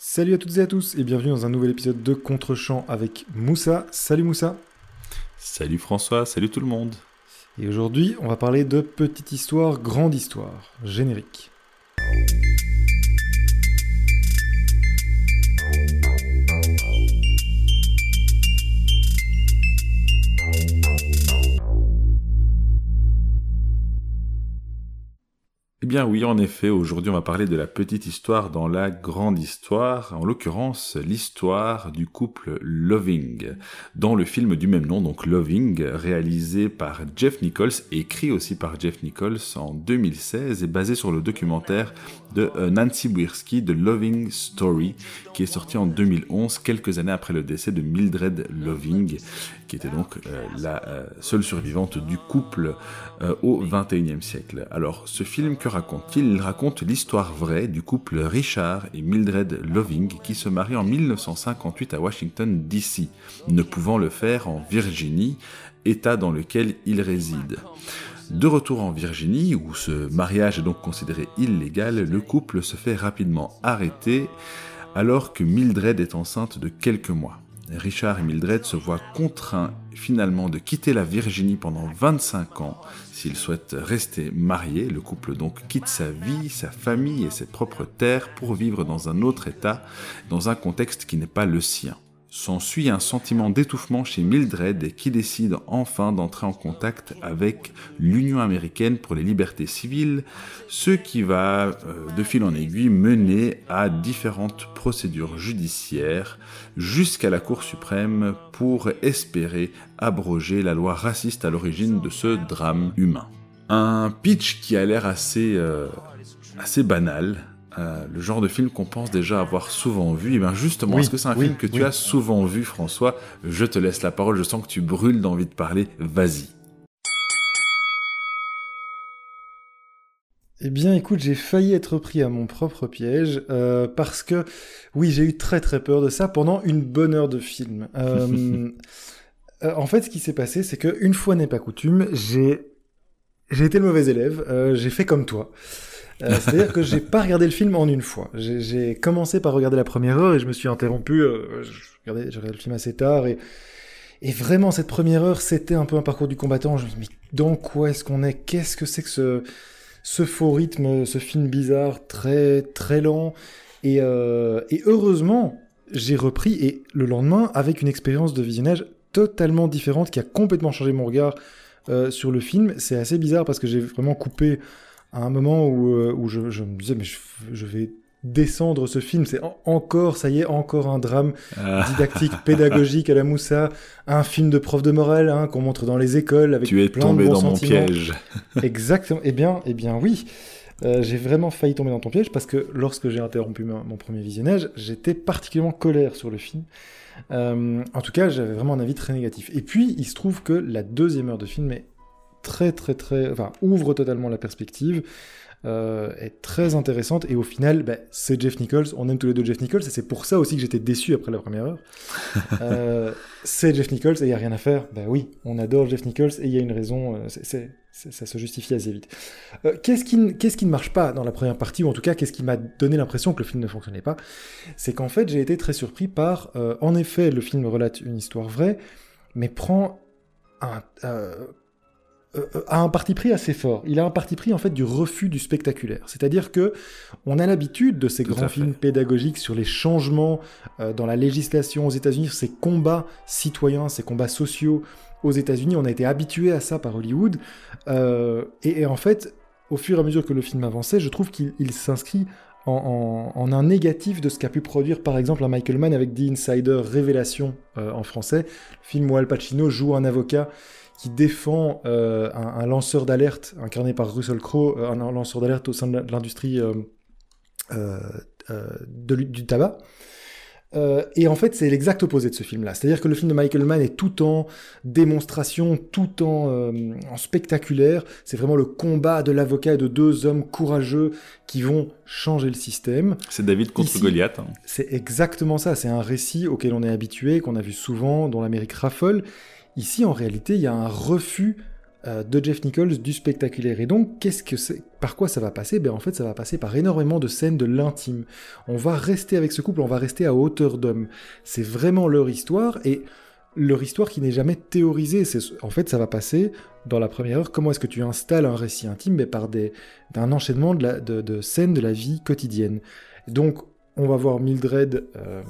Salut à toutes et à tous et bienvenue dans un nouvel épisode de Contre-champ avec Moussa. Salut Moussa. Salut François, salut tout le monde. Et aujourd'hui, on va parler de petite histoire, grande histoire, générique. Bien oui, en effet, aujourd'hui on va parler de la petite histoire dans la grande histoire, en l'occurrence l'histoire du couple Loving, dans le film du même nom, donc Loving, réalisé par Jeff Nichols écrit aussi par Jeff Nichols en 2016 et basé sur le documentaire de euh, Nancy Bwirski de Loving Story, qui est sorti en 2011, quelques années après le décès de Mildred Loving, qui était donc euh, la euh, seule survivante du couple au 21e siècle. Alors, ce film, que raconte-t-il? Il raconte l'histoire vraie du couple Richard et Mildred Loving qui se marient en 1958 à Washington, D.C., ne pouvant le faire en Virginie, État dans lequel ils résident. De retour en Virginie, où ce mariage est donc considéré illégal, le couple se fait rapidement arrêter alors que Mildred est enceinte de quelques mois. Richard et Mildred se voient contraints finalement de quitter la Virginie pendant 25 ans s'ils souhaitent rester mariés. Le couple donc quitte sa vie, sa famille et ses propres terres pour vivre dans un autre État, dans un contexte qui n'est pas le sien. S'ensuit un sentiment d'étouffement chez Mildred qui décide enfin d'entrer en contact avec l'Union américaine pour les libertés civiles, ce qui va euh, de fil en aiguille mener à différentes procédures judiciaires jusqu'à la Cour suprême pour espérer abroger la loi raciste à l'origine de ce drame humain. Un pitch qui a l'air assez, euh, assez banal, euh, le genre de film qu'on pense déjà avoir souvent vu. Et eh bien justement, est-ce que c'est un film que tu as souvent vu, François? Je te laisse la parole, je sens que tu brûles d'envie de parler. Vas-y. Eh bien, écoute, j'ai failli être pris à mon propre piège euh, parce que, oui, j'ai eu très très peur de ça pendant une bonne heure de film. Euh, en fait, ce qui s'est passé, c'est que une fois n'est pas coutume, j'ai j'ai été le mauvais élève. j'ai fait comme toi. Euh, c'est-à-dire que j'ai pas regardé le film en une fois. J'ai commencé par regarder la première heure et je me suis interrompu. Euh, je regardais le film assez tard et, et vraiment cette première heure, c'était un peu un parcours du combattant. Je me suis dit, mais dans quoi est-ce qu'on est, Qu'est-ce que c'est que ce, ce faux rythme, ce film bizarre, très très lent? Et, euh, et heureusement, j'ai repris et le lendemain avec une expérience de visionnage totalement différente qui a complètement changé mon regard euh, sur le film. C'est assez bizarre parce que j'ai vraiment coupé à un moment où, euh, où je, je, me disais, mais je, vais descendre ce film, c'est encore, ça y est, encore un drame ah. didactique, pédagogique à la Moussa, un film de prof de morale hein, qu'on montre dans les écoles avec tu es plein tombé de dans mon piège. Exactement. Eh bien, eh bien, oui. Euh, j'ai vraiment failli tomber dans ton piège parce que lorsque j'ai interrompu mon, premier visionnage, j'étais particulièrement colère sur le film. Euh, en tout cas, j'avais vraiment un avis très négatif. Et puis, il se trouve que la deuxième heure de film est très très très, enfin ouvre totalement la perspective, euh, est très intéressante et au final, bah, c'est Jeff Nichols. On aime tous les deux Jeff Nichols et c'est pour ça aussi que j'étais déçu après la première heure. euh, c'est Jeff Nichols et il y a rien à faire. Bah oui, on adore Jeff Nichols et il y a une raison. Euh, ça se justifie assez vite. Euh, qu'est-ce qui, qu'est-ce qui ne marche pas dans la première partie ou en tout cas qu'est-ce qui m'a donné l'impression que le film ne fonctionnait pas? C'est qu'en fait j'ai été très surpris par, en effet, le film relate une histoire vraie, mais prend un, euh, a un parti pris assez fort. Il a un parti pris en fait du refus du spectaculaire. C'est-à-dire que on a l'habitude de ces grands films pédagogiques sur les changements euh, dans la législation aux États-Unis, ces combats citoyens, ces combats sociaux aux États-Unis. On a été habitué à ça par Hollywood. Et, en fait, au fur et à mesure que le film avançait, je trouve qu'il s'inscrit en, un négatif de ce qu'a pu produire par exemple un Michael Mann avec The Insider Révélation en français, le film où Al Pacino joue un avocat qui défend euh, un, lanceur d'alerte incarné par Russell Crowe, euh, un, lanceur d'alerte au sein de l'industrie euh, du tabac. et en fait, c'est l'exact opposé de ce film-là. C'est-à-dire que le film de Michael Mann est tout en démonstration, tout en, en spectaculaire. C'est vraiment le combat de l'avocat et de deux hommes courageux qui vont changer le système. C'est David contre Goliath. Hein. C'est exactement ça. C'est un récit auquel on est habitué, qu'on a vu souvent, dont l'Amérique raffole. Ici, en réalité, il y a un refus euh, de Jeff Nichols du spectaculaire. Et donc, qu'est-ce que Par quoi ça va passer? Ben en fait, ça va passer par énormément de scènes de l'intime. On va rester avec ce couple, on va rester à hauteur d'homme. C'est vraiment leur histoire et leur histoire qui n'est jamais théorisée. C'est en fait, ça va passer dans la première heure. Comment est-ce que tu installes un récit intime par d'un enchaînement de, de, scènes de la vie quotidienne? Donc, on va voir Mildred euh,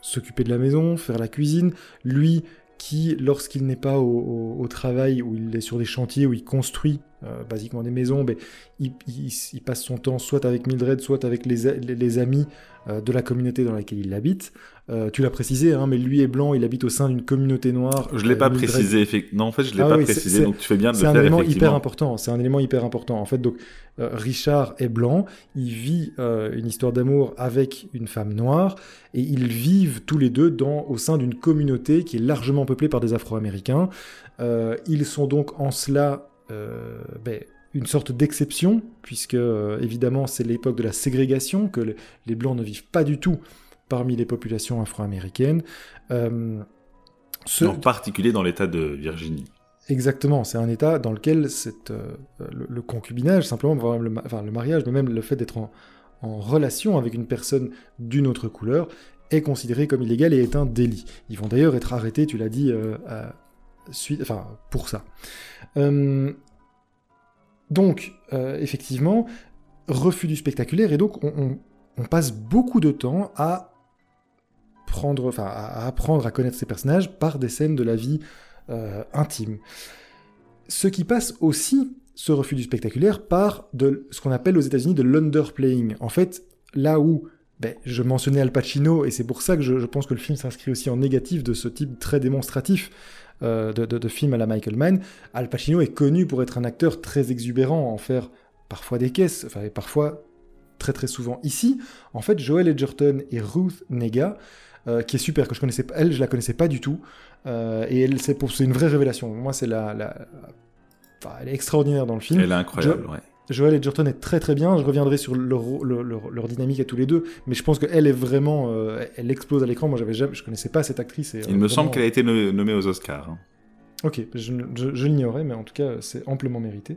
s'occuper de la maison, faire la cuisine, lui qui, lorsqu'il n'est pas au, travail, ou il est sur des chantiers, où il construit euh, basiquement des maisons, ben, il, passe son temps soit avec Mildred, soit avec les, amis euh, de la communauté dans laquelle il habite. Euh, tu l'as précisé, hein, mais lui est blanc, il habite au sein d'une communauté noire. Je l'ai pas précisé, non, en fait, je l'ai ah pas précisé, donc tu fais bien de le faire. C'est un élément hyper important. C'est un élément hyper important. En fait, donc Richard est blanc, il vit une histoire d'amour avec une femme noire, et ils vivent tous les deux dans, au sein d'une communauté qui est largement peuplée par des Afro-Américains. ils sont donc en cela ben, une sorte d'exception, puisque euh, évidemment c'est l'époque de la ségrégation, que les Blancs ne vivent pas du tout parmi les populations afro-américaines. Euh, En particulier dans l'État de Virginie. Exactement, c'est un État dans lequel le, concubinage, simplement, le, enfin, le mariage, mais même le fait d'être en, relation avec une personne d'une autre couleur, est considéré comme illégal et est un délit. Ils vont d'ailleurs être arrêtés, tu l'as dit, enfin, pour ça. Euh, donc, euh, effectivement, refus du spectaculaire, et donc on, passe beaucoup de temps à prendre, enfin, à apprendre à connaître ces personnages par des scènes de la vie euh, intime. Ce qui passe aussi, ce refus du spectaculaire, par de ce qu'on appelle aux États-Unis de l'underplaying. En fait, là où ben, je mentionnais Al Pacino, et c'est pour ça que je pense que le film s'inscrit aussi en négatif de ce type très démonstratif. Euh, de, films à la Michael Mann, Al Pacino est connu pour être un acteur très exubérant, en faire parfois des caisses, enfin parfois très très souvent. Ici, en fait, Joel Edgerton et Ruth Nega, euh, qui est super, que je connaissais pas, elle, je la connaissais pas du tout, euh, et elle, c'est, une vraie révélation. Moi, c'est la, la... Enfin, elle est extraordinaire dans le film. Elle est incroyable, ouais. Joel Edgerton est très très bien. Je reviendrai sur leur, dynamique à tous les deux, mais je pense qu'elle est vraiment, euh, elle explose à l'écran. Moi, j'avais jamais, je connaissais pas cette actrice. Il me semble qu'elle a été nommée aux Oscars. Hein. Ok, je, l'ignorais, mais en tout cas, c'est amplement mérité.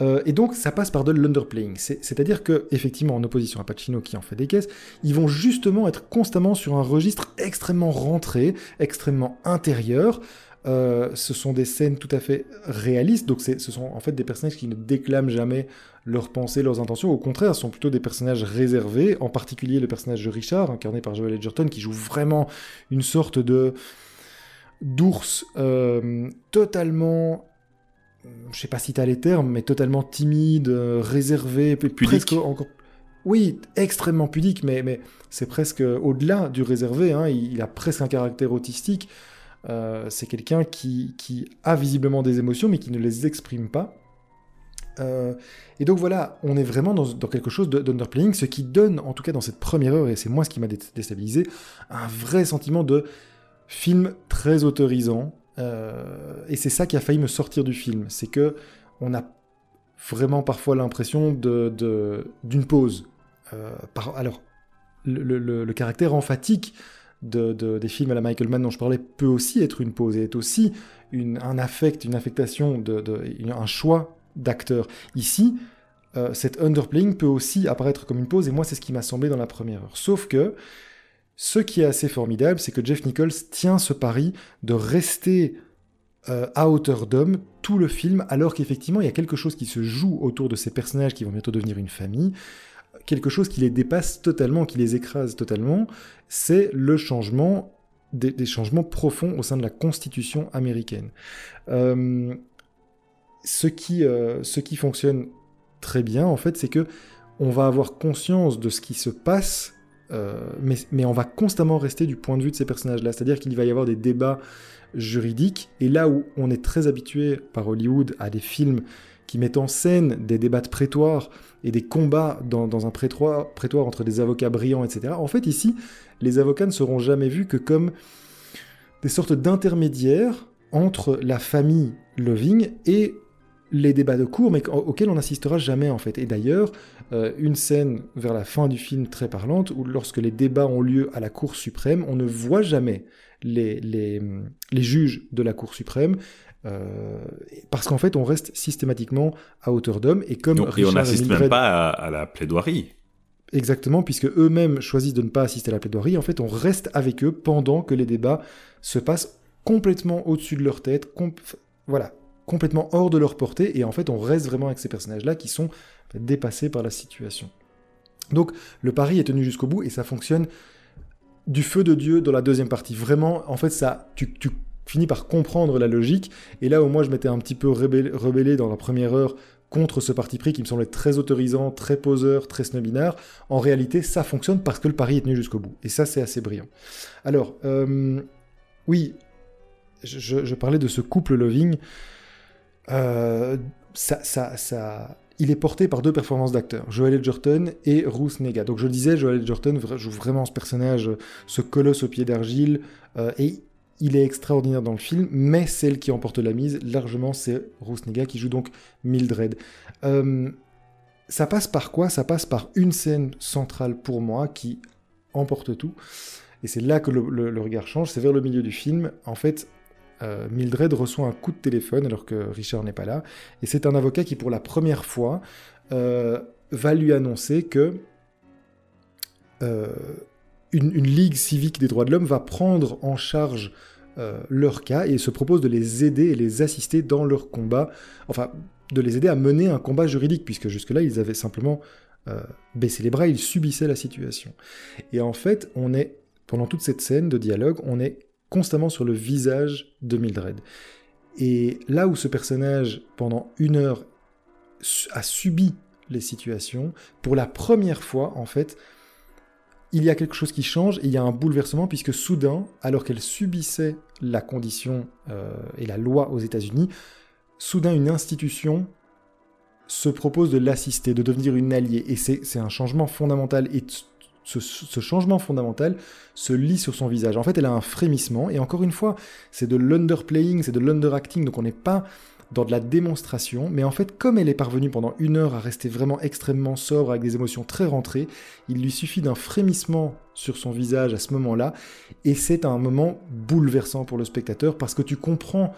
Euh, et donc, ça passe par de l'underplaying. C'est-à-dire que, effectivement, en opposition à Pacino qui en fait des caisses, ils vont justement être constamment sur un registre extrêmement rentré, extrêmement intérieur, euh, ce sont des scènes tout à fait réalistes, donc ce sont en fait des personnages qui ne déclament jamais leurs pensées, leurs intentions, au contraire, ce sont plutôt des personnages réservés, en particulier le personnage de Richard, incarné par Joel Edgerton, qui joue vraiment une sorte de d'ours euh, totalement je sais pas si t'as les termes, mais totalement timide, euh, réservé, pudique. encore. Oui, extrêmement pudique, mais, mais c'est presque au-delà du réservé. Hein, il, a presque un caractère autistique. Euh, c'est quelqu'un qui, a visiblement des émotions, mais qui ne les exprime pas. Euh, et donc voilà, on est vraiment dans, quelque chose d'underplaying, ce qui donne, en tout cas dans cette première heure, et c'est moi ce qui m'a déstabilisé, un vrai sentiment de film très autorisant. Euh, et c'est ça qui a failli me sortir du film, c'est que on a vraiment parfois l'impression d'une de, pause. alors, le, caractère emphatique de, des films à la Michael Mann dont je parlais peut aussi être une pause et est aussi un affect, une affectation, de, un choix d'acteur. Ici, euh, cet underplaying peut aussi apparaître comme une pause et moi c'est ce qui m'a semblé dans la première heure. Sauf que ce qui est assez formidable, c'est que Jeff Nichols tient ce pari de rester euh, à hauteur d'homme tout le film, alors qu'effectivement il y a quelque chose qui se joue autour de ces personnages qui vont bientôt devenir une famille, quelque chose qui les dépasse totalement, qui les écrase totalement, c'est le changement, des, changements profonds au sein de la Constitution américaine. Euh, ce, qui, euh, ce qui fonctionne très bien, en fait, c'est que on va avoir conscience de ce qui se passe, euh, mais, mais, on va constamment rester du point de vue de ces personnages-là. C'est-à-dire qu'il va y avoir des débats juridiques, et là où on est très habitué par Hollywood à des films qui mettent en scène des débats de prétoire et des combats dans, un prétoire, prétoire, entre des avocats brillants, etc. En fait, ici, les avocats ne seront jamais vus que comme des sortes d'intermédiaires entre la famille Loving et les débats de cour, mais auxquels on n'assistera jamais en fait. Et d'ailleurs, euh, une scène vers la fin du film très parlante, où lorsque les débats ont lieu à la Cour suprême, on ne voit jamais les, les, les juges de la Cour suprême, parce qu'en fait, on reste systématiquement à hauteur d'homme. Et comme et on n'assiste même pas à, la plaidoirie. Exactement, puisque eux-mêmes choisissent de ne pas assister à la plaidoirie. En fait, on reste avec eux pendant que les débats se passent complètement au-dessus de leur tête, voilà, complètement hors de leur portée. Et en fait, on reste vraiment avec ces personnages-là qui sont dépassés par la situation. Donc, le pari est tenu jusqu'au bout et ça fonctionne du feu de Dieu dans la deuxième partie. Vraiment, en fait, ça, tu, tu finis par comprendre la logique. Et là où moi je m'étais un petit peu rebellé, dans la première heure contre ce parti pris qui me semblait très autorisant, très poseur, très snobinard, en réalité ça fonctionne parce que le pari est tenu jusqu'au bout. Et ça c'est assez brillant. Alors, euh, oui, je, parlais de ce couple Loving. Euh, ça, ça, ça, il est porté par deux performances d'acteurs, Joel Edgerton et Ruth Nega. Donc je le disais, Joel Edgerton joue vraiment ce personnage, ce colosse au pied d'argile, euh, et il est extraordinaire dans le film, mais celle qui emporte la mise, largement, c'est Nega qui joue donc Mildred. Euh, ça passe par quoi? Ça passe par une scène centrale pour moi qui emporte tout. Et c'est là que le, regard change, c'est vers le milieu du film. En fait, euh, Mildred reçoit un coup de téléphone alors que Richard n'est pas là. Et c'est un avocat qui, pour la première fois, euh, va lui annoncer que une, ligue civique des droits de l'homme va prendre en charge euh, leur cas et se propose de les aider et les assister dans leur combat, enfin de les aider à mener un combat juridique, puisque jusque-là ils avaient simplement euh, baissé les bras, ils subissaient la situation. Et en fait, on est, pendant toute cette scène de dialogue, on est constamment sur le visage de Mildred. Et là où ce personnage, pendant une heure, a subi les situations, pour la première fois, en fait, il y a quelque chose qui change et il y a un bouleversement puisque soudain, alors qu'elle subissait la condition euh, et la loi aux États-Unis, soudain une institution se propose de l'assister, de devenir une alliée. Et c'est un changement fondamental. Et ce, ce, changement fondamental se lit sur son visage. En fait, elle a un frémissement. Et encore une fois, c'est de l'underplaying, c'est de l'underacting. Donc on n'est pas dans de la démonstration, mais en fait, comme elle est parvenue pendant une heure à rester vraiment extrêmement sobre, avec des émotions très rentrées, il lui suffit d'un frémissement sur son visage à ce moment-là, et c'est un moment bouleversant pour le spectateur, parce que tu comprends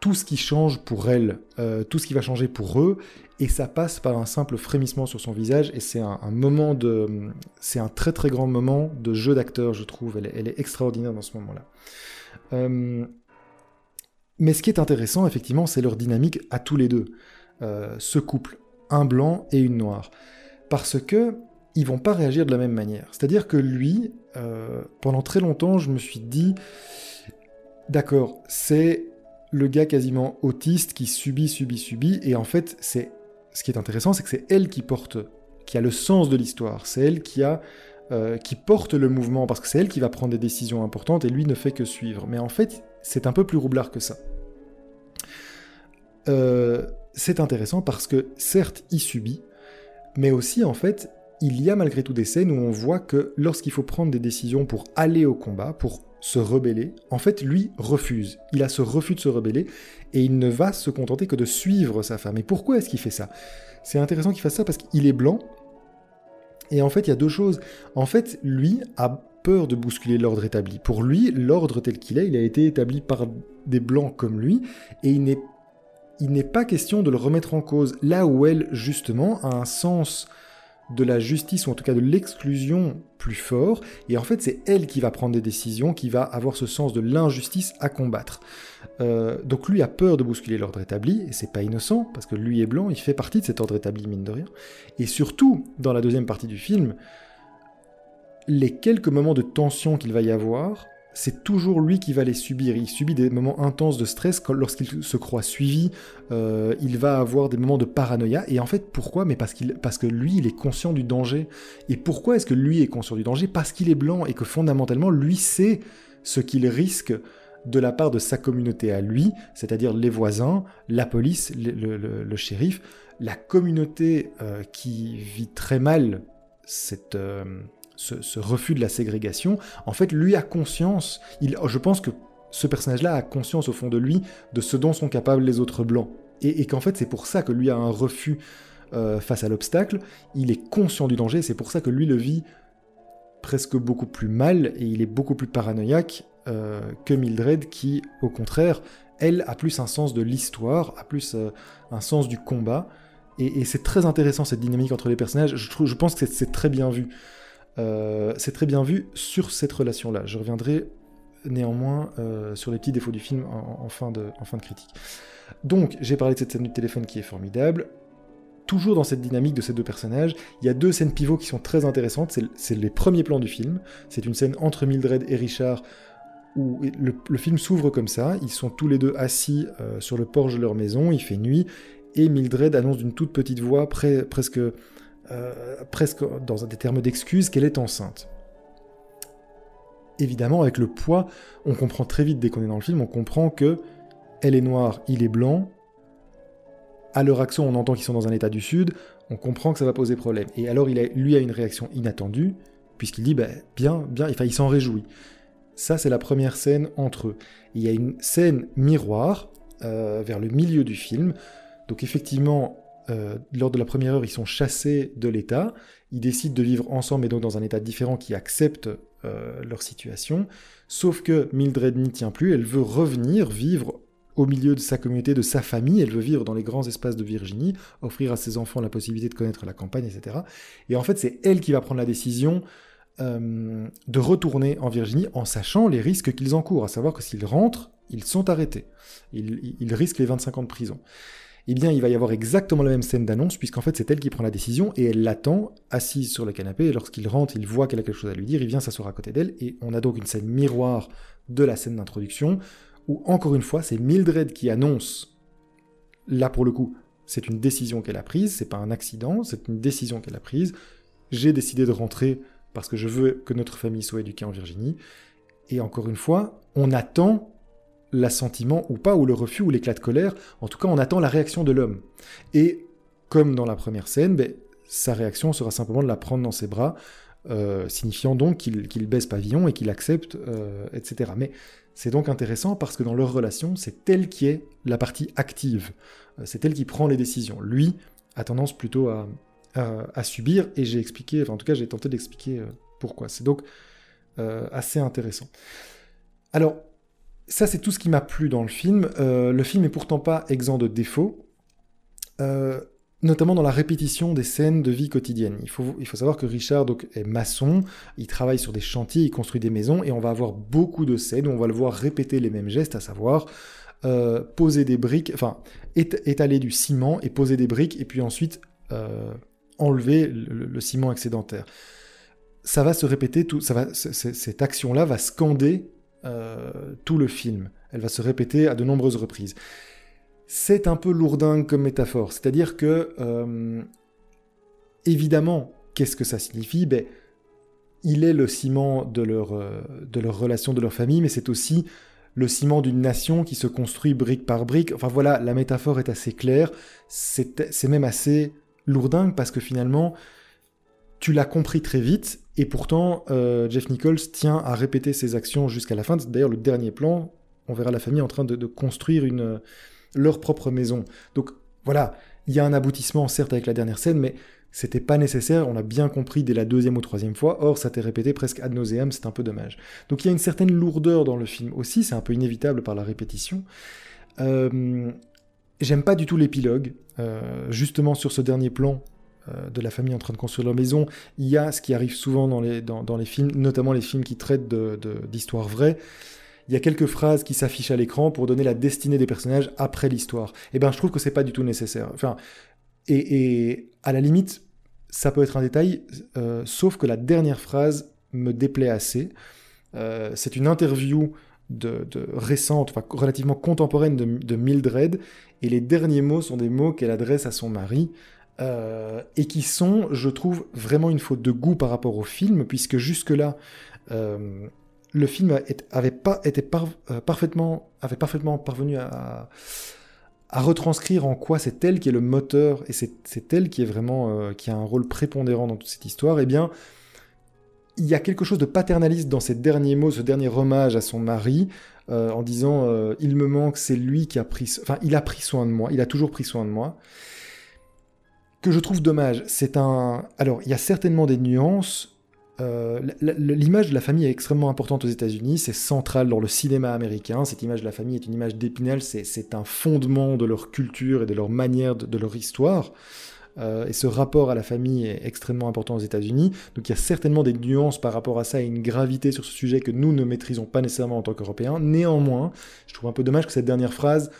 tout ce qui change pour elle, euh, tout ce qui va changer pour eux, et ça passe par un simple frémissement sur son visage, et c'est un, moment de... C'est un très très grand moment de jeu d'acteur, je trouve, elle, est extraordinaire dans ce moment-là. Euh, mais ce qui est intéressant, effectivement, c'est leur dynamique à tous les deux. Euh, ce couple, un blanc et une noire. Parce que ils vont pas réagir de la même manière. C'est-à-dire que lui, euh, pendant très longtemps, je me suis dit, d'accord, c'est le gars quasiment autiste qui subit, subit, subit, et en fait, c'est ce qui est intéressant, c'est que c'est elle qui porte, qui a le sens de l'histoire, c'est elle qui a euh, qui porte le mouvement, parce que c'est elle qui va prendre des décisions importantes et lui ne fait que suivre. Mais en fait, c'est un peu plus roublard que ça. Euh, c'est intéressant parce que certes, il subit, mais aussi en fait, il y a malgré tout des scènes où on voit que lorsqu'il faut prendre des décisions pour aller au combat, pour se rebeller, en fait, lui refuse. Il a ce refus de se rebeller et il ne va se contenter que de suivre sa femme. Et pourquoi est-ce qu'il fait ça? C'est intéressant qu'il fasse ça parce qu'il est blanc. Et en fait, il y a deux choses. En fait, lui a peur de bousculer l'ordre établi. Pour lui, l'ordre tel qu'il est, il a été établi par des blancs comme lui, et il n'est, pas question de le remettre en cause. Là où elle, justement, a un sens de la justice, ou en tout cas de l'exclusion plus fort, et en fait c'est elle qui va prendre des décisions, qui va avoir ce sens de l'injustice à combattre. Euh, donc lui a peur de bousculer l'ordre établi, et c'est pas innocent, parce que lui est blanc, il fait partie de cet ordre établi, mine de rien. Et surtout, dans la deuxième partie du film, les quelques moments de tension qu'il va y avoir, c'est toujours lui qui va les subir. Il subit des moments intenses de stress lorsqu'il se croit suivi. Euh, il va avoir des moments de paranoïa. Et en fait, pourquoi? Mais parce, que lui, il est conscient du danger. Et pourquoi est-ce que lui est conscient du danger? Parce qu'il est blanc et que fondamentalement, lui sait ce qu'il risque de la part de sa communauté à lui, c'est-à-dire les voisins, la police, le, shérif, la communauté euh, qui vit très mal cette... Euh, ce, refus de la ségrégation, en fait, lui a conscience, je pense que ce personnage-là a conscience au fond de lui de ce dont sont capables les autres blancs. Et, qu'en fait, c'est pour ça que lui a un refus euh, face à l'obstacle, il est conscient du danger, c'est pour ça que lui le vit presque beaucoup plus mal, et il est beaucoup plus paranoïaque euh, que Mildred, qui, au contraire, elle a plus un sens de l'histoire, a plus un sens du combat. Et, c'est très intéressant cette dynamique entre les personnages. Je pense que c'est très bien vu. C'est très bien vu sur cette relation-là. Je reviendrai néanmoins sur les petits défauts du film en, fin, de, en fin de critique. Donc, j'ai parlé de cette scène du téléphone qui est formidable toujours dans cette dynamique de ces deux personnages, il y a deux scènes pivots qui sont très intéressantes. C'est les premiers plans du film. C'est une scène entre Mildred et Richard où le, film s'ouvre comme ça. Ils sont tous les deux assis euh, sur le porche de leur maison. Il fait nuit et Mildred annonce d'une toute petite voix, presque, euh, presque dans des termes d'excuse, qu'elle est enceinte. Évidemment, avec le poids, on comprend très vite dès qu'on est dans le film, on comprend que elle est noire, il est blanc, à leur action, on entend qu'ils sont dans un état du sud, on comprend que ça va poser problème. Et alors, il lui a une réaction inattendue, puisqu'il dit, bah, bien, bien, enfin, il s'en réjouit. Ça, c'est la première scène entre eux. Il y a une scène miroir euh, vers le milieu du film. Donc, effectivement, euh, lors de la première heure, ils sont chassés de l'État. Ils décident de vivre ensemble, mais donc dans un État différent qui accepte euh, leur situation. Sauf que Mildred n'y tient plus. Elle veut revenir vivre au milieu de sa communauté, de sa famille, elle veut vivre dans les grands espaces de Virginie, offrir à ses enfants la possibilité de connaître la campagne, etc. Et en fait, c'est elle qui va prendre la décision euh, de retourner en Virginie en sachant les risques qu'ils encourent, à savoir que s'ils rentrent, ils sont arrêtés. Ils, risquent les 25 ans de prison. Eh bien, il va y avoir exactement la même scène d'annonce, puisqu'en fait, c'est elle qui prend la décision, et elle l'attend, assise sur le canapé, et lorsqu'il rentre, il voit qu'elle a quelque chose à lui dire, il vient s'asseoir à côté d'elle, et on a donc une scène miroir de la scène d'introduction, où encore une fois, c'est Mildred qui annonce, là pour le coup, c'est une décision qu'elle a prise, c'est pas un accident, c'est une décision qu'elle a prise. J'ai décidé de rentrer parce que je veux que notre famille soit éduquée en Virginie. Et encore une fois, on attend l'assentiment ou pas, ou le refus, ou l'éclat de colère. En tout cas, on attend la réaction de l'homme. Et comme dans la première scène, ben, sa réaction sera simplement de la prendre dans ses bras, euh, signifiant donc qu'il baisse pavillon et qu'il accepte, euh, etc. Mais c'est donc intéressant parce que dans leur relation, c'est elle qui est la partie active. Euh, c'est elle qui prend les décisions. Lui a tendance plutôt à, subir, et j'ai expliqué, enfin en tout cas j'ai tenté d'expliquer pourquoi. C'est donc assez intéressant. Alors, ça c'est tout ce qui m'a plu dans le film. le film est pourtant pas exempt de défauts notamment dans la répétition des scènes de vie quotidienne. Il faut, il faut savoir que Richard donc, est maçon, il travaille sur des chantiers, il construit des maisons, et on va avoir beaucoup de scènes où on va le voir répéter les mêmes gestes, à savoir euh, poser des briques, enfin étaler du ciment et poser des briques, et puis ensuite euh, enlever le, ciment excédentaire. Ça va se répéter, tout, ça va, cette action-là va scander euh, tout le film. Elle va se répéter à de nombreuses reprises c'est un peu lourdingue comme métaphore. C'est-à-dire que, euh, évidemment, qu'est-ce que ça signifie? Ben, Il est le ciment de leur, euh, de leur relation, de leur famille, mais c'est aussi le ciment d'une nation qui se construit brique par brique. Enfin voilà, la métaphore est assez claire. C'est même assez lourdingue parce que finalement, tu l'as compris très vite, et pourtant, euh, Jeff Nichols tient à répéter ses actions jusqu'à la fin. D'ailleurs, le dernier plan, on verra la famille en train de construire une, leur propre maison. Donc voilà, il y a un aboutissement certes avec la dernière scène, mais c'était pas nécessaire, on l'a bien compris dès la deuxième ou troisième fois, or ça t'est répété presque ad nauseam, c'est un peu dommage. Donc il y a une certaine lourdeur dans le film aussi, c'est un peu inévitable par la répétition. Euh, j'aime pas du tout l'épilogue, euh, justement sur ce dernier plan euh, de la famille en train de construire leur maison, il y a ce qui arrive souvent dans les, dans, les films, notamment les films qui traitent d'histoires vraies, il y a quelques phrases qui s'affichent à l'écran pour donner la destinée des personnages après l'histoire. Et eh ben, je trouve que c'est pas du tout nécessaire. Enfin, et, à la limite, ça peut être un détail, euh, sauf que la dernière phrase me déplaît assez. Euh, c'est une interview de, récente, enfin, relativement contemporaine de, Mildred, et les derniers mots sont des mots qu'elle adresse à son mari. Euh, et qui sont, je trouve, vraiment une faute de goût par rapport au film, puisque jusque-là, le film avait pas été euh, parfaitement avait parfaitement parvenu à, retranscrire en quoi c'est elle qui est le moteur et c'est elle qui est vraiment euh, qui a un rôle prépondérant dans toute cette histoire. Eh bien, il y a quelque chose de paternaliste dans ces derniers mots, ce dernier hommage à son mari, euh, en disant il me manque, c'est lui qui a pris, enfin il a pris soin de moi, il a toujours pris soin de moi. Que je trouve dommage, c'est un, alors il y a certainement des nuances euh, l'image de la famille est extrêmement importante aux États-Unis, c'est central dans le cinéma américain. Cette image de la famille est une image d'épinal, c'est un fondement de leur culture et de leur manière, de, leur histoire. Euh, et ce rapport à la famille est extrêmement important aux États-Unis. Donc il y a certainement des nuances par rapport à ça et une gravité sur ce sujet que nous ne maîtrisons pas nécessairement en tant qu'Européens. Néanmoins, je trouve un peu dommage que cette dernière phrase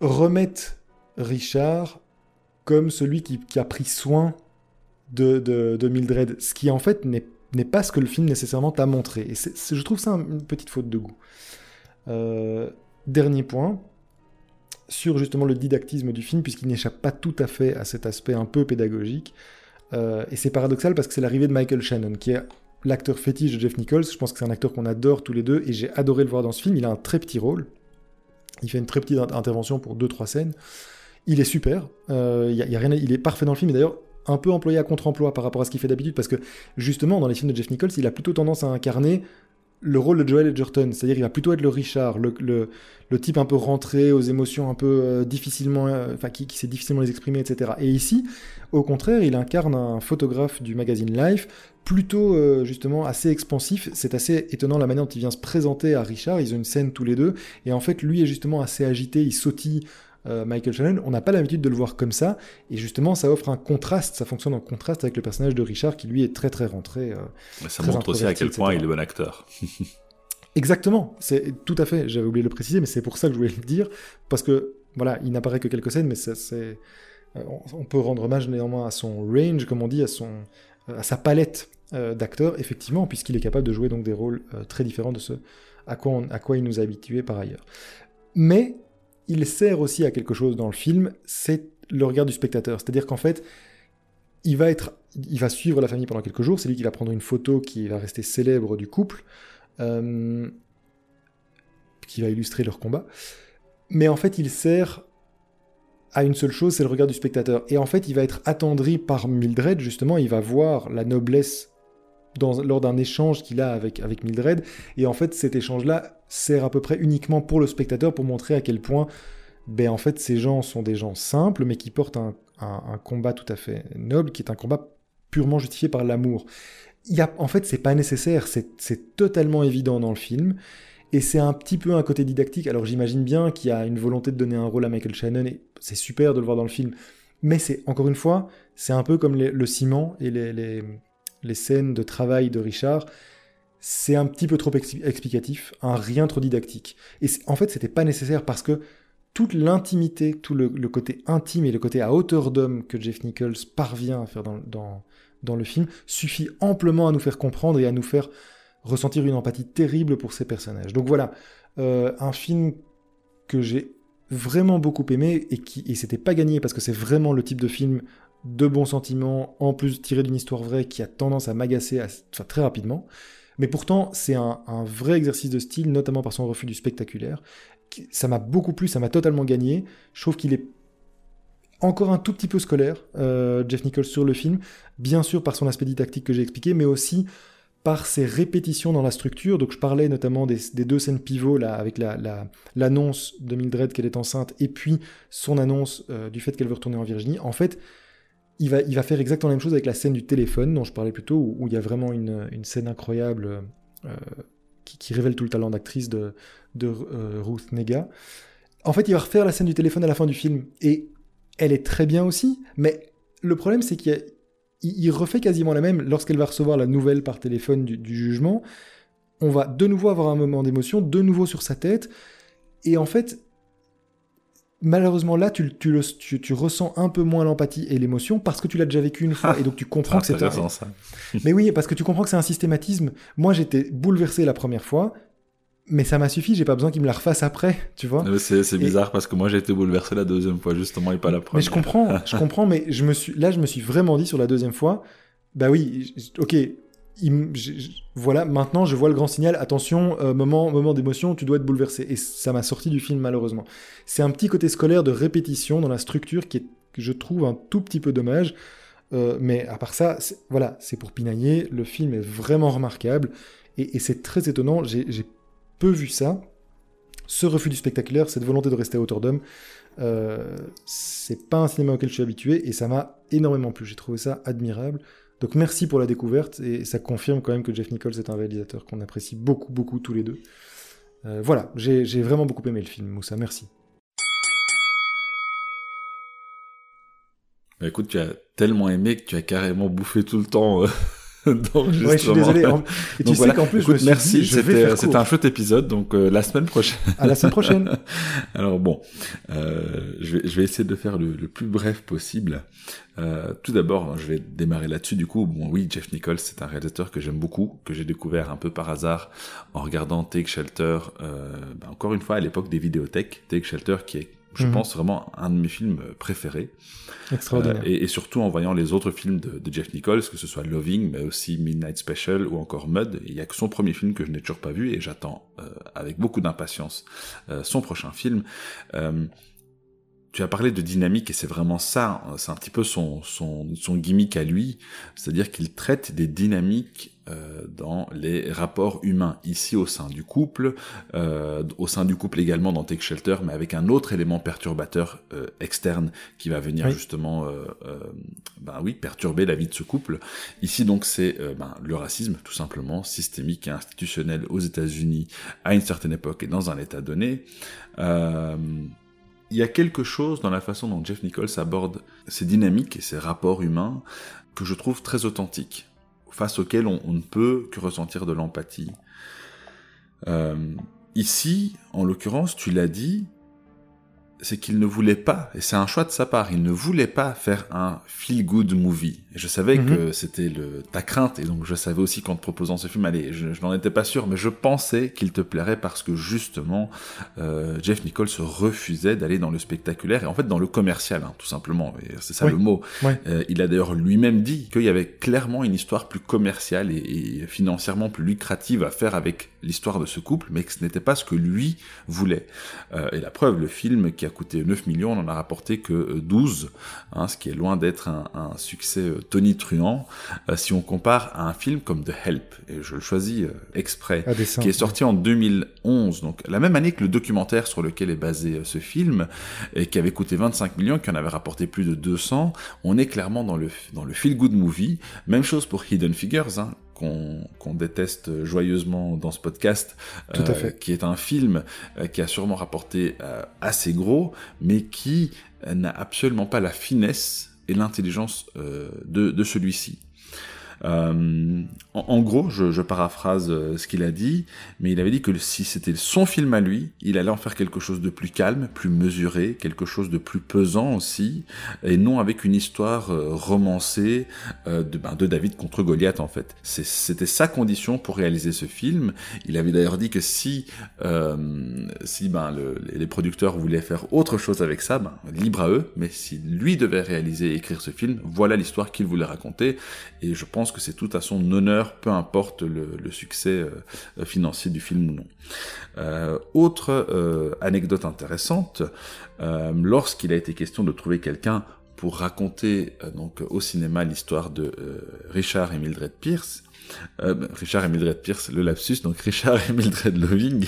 remette Richard comme celui qui, a pris soin de, de, Mildred, ce qui en fait n'est pas ce que le film nécessairement t'a montré. Et je trouve ça une petite faute de goût. Euh, dernier point, sur justement le didactisme du film, puisqu'il n'échappe pas tout à fait à cet aspect un peu pédagogique. Euh, et c'est paradoxal parce que c'est l'arrivée de Michael Shannon, qui est l'acteur fétiche de Jeff Nichols. Je pense que c'est un acteur qu'on adore tous les deux, et j'ai adoré le voir dans ce film. Il a un très petit rôle. Il fait une très petite intervention pour 2-3 scènes. Il est super. Euh, y a, rien, il est parfait dans le film. Et d'ailleurs, un peu employé à contre-emploi par rapport à ce qu'il fait d'habitude, parce que justement, dans les films de Jeff Nichols, il a plutôt tendance à incarner le rôle de Joel Edgerton, c'est-à-dire il va plutôt être le Richard, le, le, type un peu rentré aux émotions un peu euh, difficilement, euh, enfin qui, sait difficilement les exprimer, etc. Et ici, au contraire, il incarne un photographe du magazine Life, plutôt justement assez expansif. C'est assez étonnant la manière dont il vient se présenter à Richard. Ils ont une scène tous les deux, et en fait, lui est justement assez agité, il sautille euh, Michael Shannon, on n'a pas l'habitude de le voir comme ça, et justement ça offre un contraste, ça fonctionne en contraste avec le personnage de Richard qui lui est très très rentré. Euh, ça montre aussi à quel point il est bon acteur. Exactement, c'est tout à fait, j'avais oublié de le préciser, mais c'est pour ça que je voulais le dire, parce que voilà, il n'apparaît que quelques scènes, mais c'est, euh, on peut rendre hommage néanmoins à son range, comme on dit, à, son, à sa palette d'acteurs, effectivement, puisqu'il est capable de jouer donc des rôles très différents de ce à quoi, à quoi il nous a habitués par ailleurs. Mais il sert aussi à quelque chose dans le film, c'est le regard du spectateur. C'est-à-dire qu'en fait, il va, être, il va suivre la famille pendant quelques jours, c'est lui qui va prendre une photo qui va rester célèbre du couple, euh, qui va illustrer leur combat. Mais en fait, il sert à une seule chose, c'est le regard du spectateur. Et en fait, il va être attendri par Mildred, justement, il va voir la noblesse lors d'un échange qu'il a avec, avec Mildred. Et en fait, cet échange-là sert à peu près uniquement pour le spectateur pour montrer à quel point, ben, en fait, ces gens sont des gens simples, mais qui portent un, combat tout à fait noble, qui est un combat purement justifié par l'amour. Y a, en fait, c'est pas nécessaire, c'est totalement évident dans le film. Et c'est un petit peu un côté didactique. Alors j'imagine bien qu'il y a une volonté de donner un rôle à Michael Shannon, et c'est super de le voir dans le film. Mais c'est, encore une fois, c'est un peu comme le ciment et les scènes de travail de Richard, c'est un petit peu trop explicatif, un rien trop didactique. Et en fait, c'était pas nécessaire parce que toute l'intimité, tout le, côté intime et le côté à hauteur d'homme que Jeff Nichols parvient à faire dans, dans, le film suffit amplement à nous faire comprendre et à nous faire ressentir une empathie terrible pour ces personnages. Donc voilà, euh, un film que j'ai vraiment beaucoup aimé et qui et c'était pas gagné parce que c'est vraiment le type de film de bons sentiments, en plus tiré d'une histoire vraie qui a tendance à m'agacer très rapidement. Mais pourtant, c'est un, vrai exercice de style, notamment par son refus du spectaculaire. Ça m'a beaucoup plu, ça m'a totalement gagné. Je trouve qu'il est encore un tout petit peu scolaire, euh, Jeff Nichols, sur le film. Bien sûr par son aspect didactique que j'ai expliqué, mais aussi par ses répétitions dans la structure. Donc je parlais notamment des, deux scènes pivots là, avec l'annonce la, de Mildred qu'elle est enceinte et puis son annonce euh, du fait qu'elle veut retourner en Virginie. En fait, il va, faire exactement la même chose avec la scène du téléphone dont je parlais plus tôt, où, il y a vraiment une, scène incroyable euh, qui, révèle tout le talent d'actrice de, euh, Ruth Nega. En fait, il va refaire la scène du téléphone à la fin du film, et elle est très bien aussi, mais le problème c'est qu'il il refait quasiment la même lorsqu'elle va recevoir la nouvelle par téléphone du jugement. On va de nouveau avoir un moment d'émotion, de nouveau sur sa tête, et en fait, malheureusement là, tu, tu, ressens un peu moins l'empathie et l'émotion parce que tu l'as déjà vécu une fois et donc tu comprends que c'est un. Ça. mais oui, parce que tu comprends que c'est un systématisme. Moi, j'étais bouleversé la première fois. Mais ça m'a suffi, j'ai pas besoin qu'il me la refasse après, tu vois. C'est bizarre parce que moi j'ai été bouleversé la deuxième fois justement et pas la première. Mais je comprends, je comprends, mais je me suis, là je me suis vraiment dit sur la deuxième fois, bah oui, ok, voilà, maintenant je vois le grand signal, attention, euh, moment, moment d'émotion, tu dois être bouleversé. Et ça m'a sorti du film malheureusement. C'est un petit côté scolaire de répétition dans la structure qui est, je trouve, un tout petit peu dommage. Euh, mais à part ça, voilà, c'est pour pinailler. Le film est vraiment remarquable et, c'est très étonnant. J'ai peu vu ça. Ce refus du spectaculaire, cette volonté de rester à hauteur d'homme, euh, c'est pas un cinéma auquel je suis habitué et ça m'a énormément plu. J'ai trouvé ça admirable. Donc merci pour la découverte et ça confirme quand même que Jeff Nichols est un réalisateur qu'on apprécie beaucoup, beaucoup tous les deux. Euh, voilà, j'ai vraiment beaucoup aimé le film, Moussa, merci. Bah, écoute, tu as tellement aimé que tu as carrément bouffé tout le temps. Euh, ouais, je suis désolé. Et tu sais qu'en plus, je me merci. C'était un chouette épisode. Donc euh, la semaine prochaine. À la semaine prochaine. Alors bon, euh, je, vais, je vais essayer de faire le, le plus bref possible. Euh, tout d'abord, je vais démarrer là-dessus. Du coup, bon, oui, Jeff Nichols, c'est un réalisateur que j'aime beaucoup, que j'ai découvert un peu par hasard en regardant Take Shelter. Euh, bah, encore une fois, à l'époque des vidéothèques, Take Shelter, qui est je mhm. pense vraiment un de mes films préférés. Extraordinaire. Euh, et, surtout en voyant les autres films de, Jeff Nichols, que ce soit Loving, mais aussi Midnight Special ou encore Mud. Il y a que son premier film que je n'ai toujours pas vu et j'attends euh, avec beaucoup d'impatience euh, son prochain film. tu as parlé de dynamique et c'est vraiment ça, hein. c'est un petit peu son, son, son gimmick à lui, c'est-à-dire qu'il traite des dynamiques euh, dans les rapports humains, ici au sein du couple, euh, au sein du couple également dans Take Shelter, mais avec un autre élément perturbateur euh, externe qui va venir justement, ben oui, perturber la vie de ce couple. Ici donc c'est ben, le racisme tout simplement, systémique et institutionnel aux États-Unis à une certaine époque et dans un état donné. il y a quelque chose dans la façon dont Jeff Nichols aborde ces dynamiques et ces rapports humains que je trouve très authentique face auquel on, ne peut que ressentir de l'empathie. Euh, ici, en l'occurrence, tu l'as dit, c'est qu'il ne voulait pas, et c'est un choix de sa part, il ne voulait pas faire un feel-good movie. Et je savais mhm. que c'était le, ta crainte, et donc je savais aussi qu'en te proposant ce film, allez, je, n'en étais pas sûr, mais je pensais qu'il te plairait parce que justement, euh, Jeff Nichols refusait d'aller dans le spectaculaire, et en fait dans le commercial, hein, tout simplement, c'est ça le mot. Euh, il a d'ailleurs lui-même dit qu'il y avait clairement une histoire plus commerciale et, et financièrement plus lucrative à faire avec l'histoire de ce couple, mais que ce n'était pas ce que lui voulait. Euh, et la preuve, le film qui a coûté 9 millions n'en a rapporté que 12, euh, hein, ce qui est loin d'être un, un, succès euh, tonitruant, euh, si on compare à un film comme The Help, et je le choisis exprès, qui est sorti en 2011, donc la même année que le documentaire sur lequel est basé ce film, et qui avait coûté 25 millions, qui en avait rapporté plus de 200, on est clairement dans le, dans le feel-good movie. Même chose pour Hidden Figures, hein, qu'on déteste joyeusement dans ce podcast, euh, qui est un film euh, qui a sûrement rapporté euh, assez gros, mais qui n'a absolument pas la finesse et l'intelligence de celui-ci. Euh, en, gros, je, paraphrase euh, ce qu'il a dit, mais il avait dit que si c'était son film à lui, il allait en faire quelque chose de plus calme, plus mesuré, quelque chose de plus pesant aussi, et non avec une histoire euh, romancée de, ben, de David contre Goliath en fait. C'était sa condition pour réaliser ce film. Il avait d'ailleurs dit que si, si ben, les producteurs voulaient faire autre chose avec ça, ben, libre à eux, mais si lui devait réaliser et écrire ce film, voilà l'histoire qu'il voulait raconter, et je pense que c'est tout à son honneur, peu importe le, succès euh, financier du film ou non. Euh, autre euh, anecdote intéressante, lorsqu'il a été question de trouver quelqu'un pour raconter donc au cinéma l'histoire de Richard et Mildred Pierce, Richard et Mildred Pierce, le lapsus, donc Richard et Mildred Loving,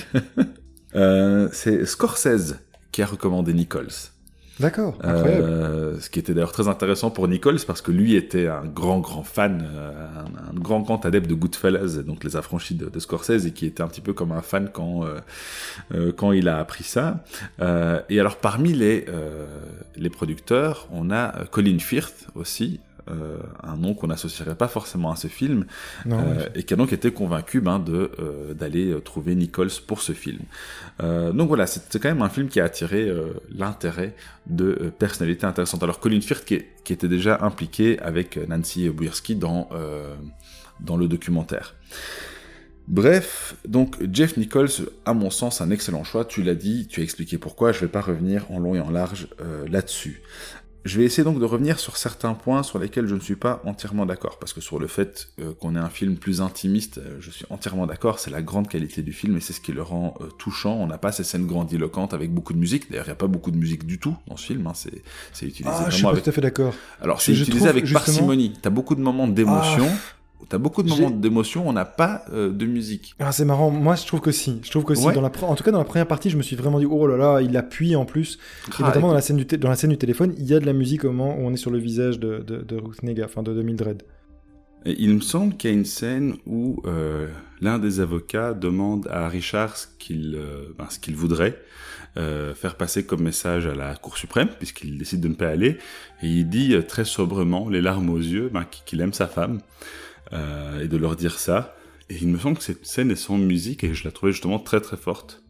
c'est Scorsese qui a recommandé Nichols. D'accord, incroyable. Euh, ce qui était d'ailleurs très intéressant pour Nichols parce que lui était un grand grand fan, euh, un, grand grand adepte de Goodfellas, donc les affranchis de, de, Scorsese, et qui était un petit peu comme un fan quand euh, euh quand il a appris ça. Euh, et alors parmi les les producteurs, on a Colin Firth aussi, euh, un nom qu'on n'associerait pas forcément à ce film, euh, et qui a donc été convaincu ben, de euh, d'aller trouver Nichols pour ce film. donc voilà, c'est quand même un film qui a attiré l'intérêt de personnalités intéressantes. Alors Colin Firth qui, qui était déjà impliqué avec Nancy Bouirski dans dans le documentaire. Bref, donc Jeff Nichols, à mon sens, un excellent choix. Tu l'as dit, tu as expliqué pourquoi. Je ne vais pas revenir en long et en large là-dessus. Je vais essayer donc de revenir sur certains points sur lesquels je ne suis pas entièrement d'accord, parce que sur le fait euh, qu'on ait un film plus intimiste, euh, je suis entièrement d'accord, c'est la grande qualité du film et c'est ce qui le rend euh, touchant. On n'a pas ces scènes grandiloquentes avec beaucoup de musique, d'ailleurs il n'y a pas beaucoup de musique du tout dans ce film, hein. c'est, utilisé ah, je suis pas tout à fait d'accord. Alors c'est utilisé avec parcimonie, t'as beaucoup de moments d'émotion, ah. T'as beaucoup de moments d'émotion, on n'a pas euh, de musique. Ah, c'est marrant. Moi, je trouve que si. Je trouve que si. Dans la En tout cas, dans la première partie, je me suis vraiment dit, oh là là, il appuie en plus. et notamment dans la, scène du dans la scène du téléphone, il y a de la musique au moment où on est sur le visage de, de, Nega, enfin de, de Mildred. Et il me semble qu'il y a une scène où euh, l'un des avocats demande à Richard ce qu'il euh, ben, voudrait euh, faire passer comme message à la Cour suprême, puisqu'il décide de ne pas aller, et il dit très sobrement, les larmes aux yeux, ben, qu'il aime sa femme, et de leur dire ça. Et il me semble que cette scène est sans musique, et je la trouvais justement très très forte.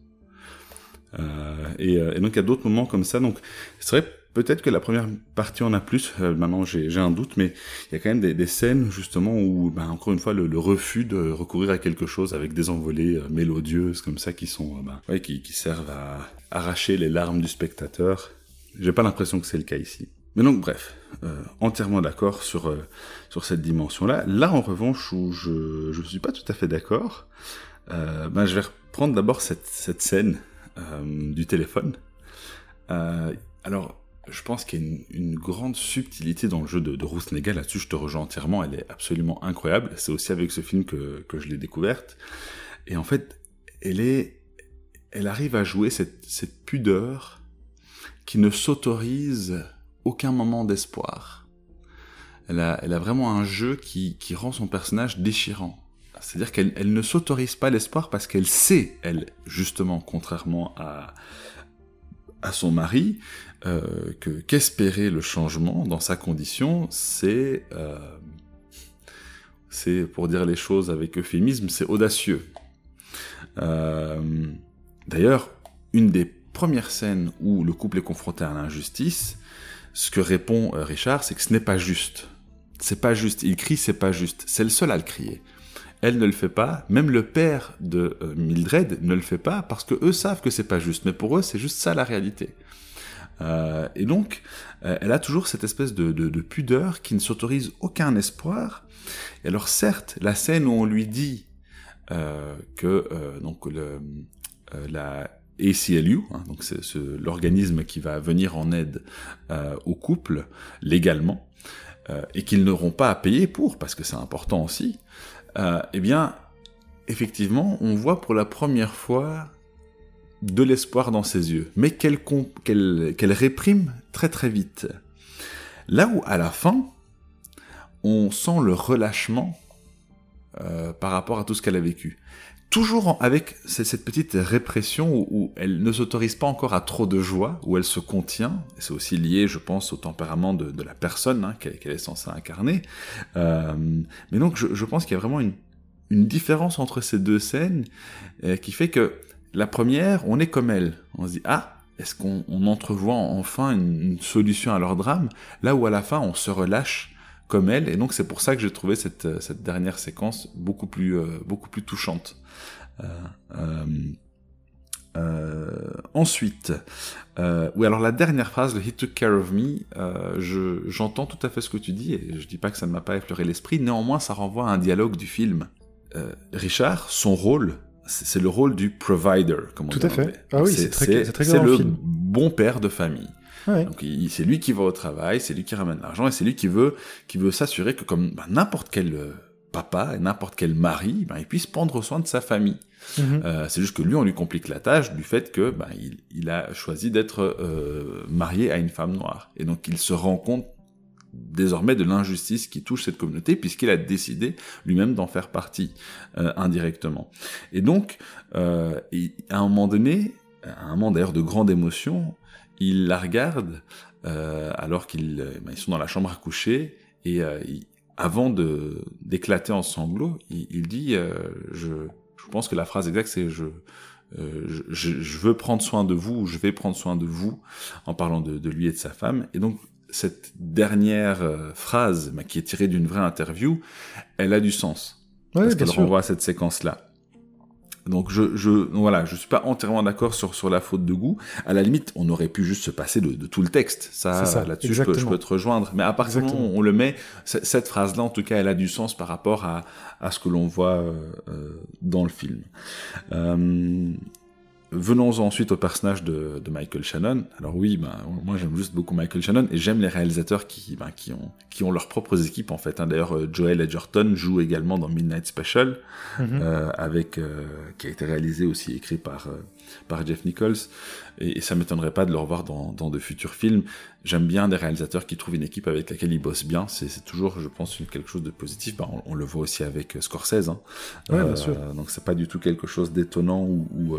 Et, et, donc il y a d'autres moments comme ça, donc c'est vrai Peut-être que la première partie en a plus, euh, maintenant j'ai un doute, mais il y a quand même des, des scènes justement où, ben, encore une fois, le, le, refus de recourir à quelque chose avec des envolées euh, mélodieuses comme ça qui sont, euh, ben, ouais, qui, qui, servent à arracher les larmes du spectateur. J'ai pas l'impression que c'est le cas ici. Mais donc bref, entièrement d'accord sur sur cette dimension-là. Là en revanche où je je suis pas tout à fait d'accord, ben je vais reprendre d'abord cette cette scène du téléphone. alors je pense qu'il y a une, grande subtilité dans le jeu de, de Ruth. Là-dessus, je te rejoins entièrement. Elle est absolument incroyable. C'est aussi avec ce film que, que je l'ai découverte. Et en fait, elle est, elle arrive à jouer cette, cette pudeur qui ne s'autorise aucun moment d'espoir. Elle a, vraiment un jeu qui, rend son personnage déchirant. C'est-à-dire qu'elle elle ne s'autorise pas l'espoir parce qu'elle sait, elle, justement, contrairement à, à son mari, euh, que qu'espérer le changement dans sa condition, c'est, euh, c'est pour dire les choses avec euphémisme, c'est audacieux. Euh, d'ailleurs, une des premières scènes où le couple est confronté à l'injustice, ce que répond Richard, c'est que ce n'est pas juste. C'est pas juste. Il crie, c'est pas juste. C'est le seul à le crier. Elle ne le fait pas. Même le père de Mildred ne le fait pas parce que eux savent que c'est pas juste. Mais pour eux, c'est juste ça la réalité. Euh, et donc, euh, elle a toujours cette espèce de, pudeur qui ne s'autorise aucun espoir. Et alors certes, la scène où on lui dit euh, que donc la ACLU, hein, donc c'est l'organisme qui va venir en aide au couple légalement, et qu'ils n'auront pas à payer pour, parce que c'est important aussi, eh bien, effectivement, on voit pour la première fois de l'espoir dans ses yeux, mais qu'elle réprime très très vite. Là où à la fin, on sent le relâchement euh, par rapport à tout ce qu'elle a vécu. Toujours avec cette petite répression où, elle ne s'autorise pas encore à trop de joie, où elle se contient, et c'est aussi lié, je pense, au tempérament de, la personne hein, qu'elle est censée incarner. Euh, mais donc, je, pense qu'il y a vraiment une, différence entre ces deux scènes euh, qui fait que la première, on est comme elle. On se dit, ah, est-ce qu'on entrevoit enfin une, solution à leur drame? Là où à la fin, on se relâche comme elle. Et donc c'est pour ça que j'ai trouvé cette, dernière séquence beaucoup plus, euh, beaucoup plus touchante. Euh, euh, ensuite, oui, alors la dernière phrase, le He took care of me, j'entends tout à fait ce que tu dis, et je dis pas que ça ne m'a pas effleuré l'esprit, néanmoins ça renvoie à un dialogue du film. Richard, son rôle, c'est le rôle du provider, comme on Tout à fait. Ah oui, c'est très, C'est le bon père de famille. Donc c'est lui qui va au travail, c'est lui qui ramène l'argent et c'est lui qui veut qui veut s'assurer que comme bah, n'importe quel euh, papa et n'importe quel mari, bah, il puisse prendre soin de sa famille. Mm-hmm. Euh, c'est juste que lui, on lui complique la tâche du fait que bah, il, il, a choisi d'être euh, marié à une femme noire. Et donc il se rend compte désormais de l'injustice qui touche cette communauté puisqu'il a décidé lui-même d'en faire partie euh, indirectement. Et donc, euh, à un moment donné, à un moment d'ailleurs de grande émotion, il la regarde euh, alors qu'ils ben, sont dans la chambre à coucher et avant de d'éclater en sanglots, il, dit je, je pense que la phrase exacte c'est je je, je, veux prendre soin de vous, je vais prendre soin de vous, en parlant de, de lui et de sa femme. Et donc, cette dernière euh, phrase, qui est tirée d'une vraie interview, elle a du sens. parce qu'elle renvoie à cette séquence-là. Donc je, je voilà, je suis pas entièrement d'accord sur sur la faute de goût. À la limite, on aurait pu juste se passer de, tout le texte. Ça, là-dessus, je peux, je peux te rejoindre. Mais à partir du moment où on le met, cette phrase-là, en tout cas, elle a du sens par rapport à à ce que l'on voit euh, euh, dans le film. Venons ensuite au personnage de, Michael Shannon. Alors oui, ben, moi j'aime juste beaucoup Michael Shannon et j'aime les réalisateurs qui, ben, qui, ont, qui ont leurs propres équipes en fait. Hein. D'ailleurs, euh, Joel Edgerton joue également dans Midnight Special, mhm. euh, avec, euh, qui a été réalisé aussi, écrit par, par Jeff Nichols. Et, ça m'étonnerait pas de le revoir dans, dans de futurs films. J'aime bien des réalisateurs qui trouvent une équipe avec laquelle ils bossent bien. C'est toujours, je pense, quelque chose de positif. Ben, on, le voit aussi avec Scorsese. Hein. Ouais, bien sûr. Donc c'est pas du tout quelque chose d'étonnant ou, ou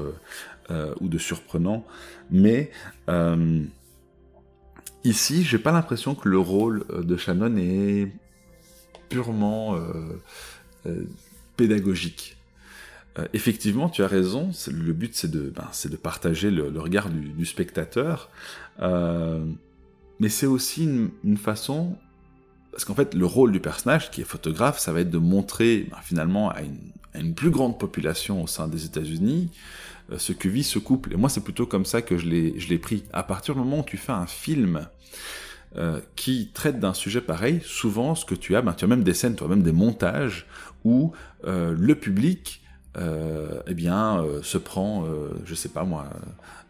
euh, ou de surprenant. Mais euh, ici, j'ai pas l'impression que le rôle euh, de Shannon est purement pédagogique. Effectivement, tu as raison. Le but, c'est de, ben, de partager le, regard du, spectateur. mais c'est aussi une, façon parce qu'en fait, le rôle du personnage, qui est photographe, ça va être de montrer ben, finalement à une, à une, plus grande population au sein des États-Unis euh, ce que vit ce couple. Et moi, c'est plutôt comme ça que je l'ai pris. À partir du moment où tu fais un film euh, qui traite d'un sujet pareil, souvent, ce que tu as, ben, tu as même des scènes, tu as même des montages où euh, le public, eh bien, se prend, je sais pas moi,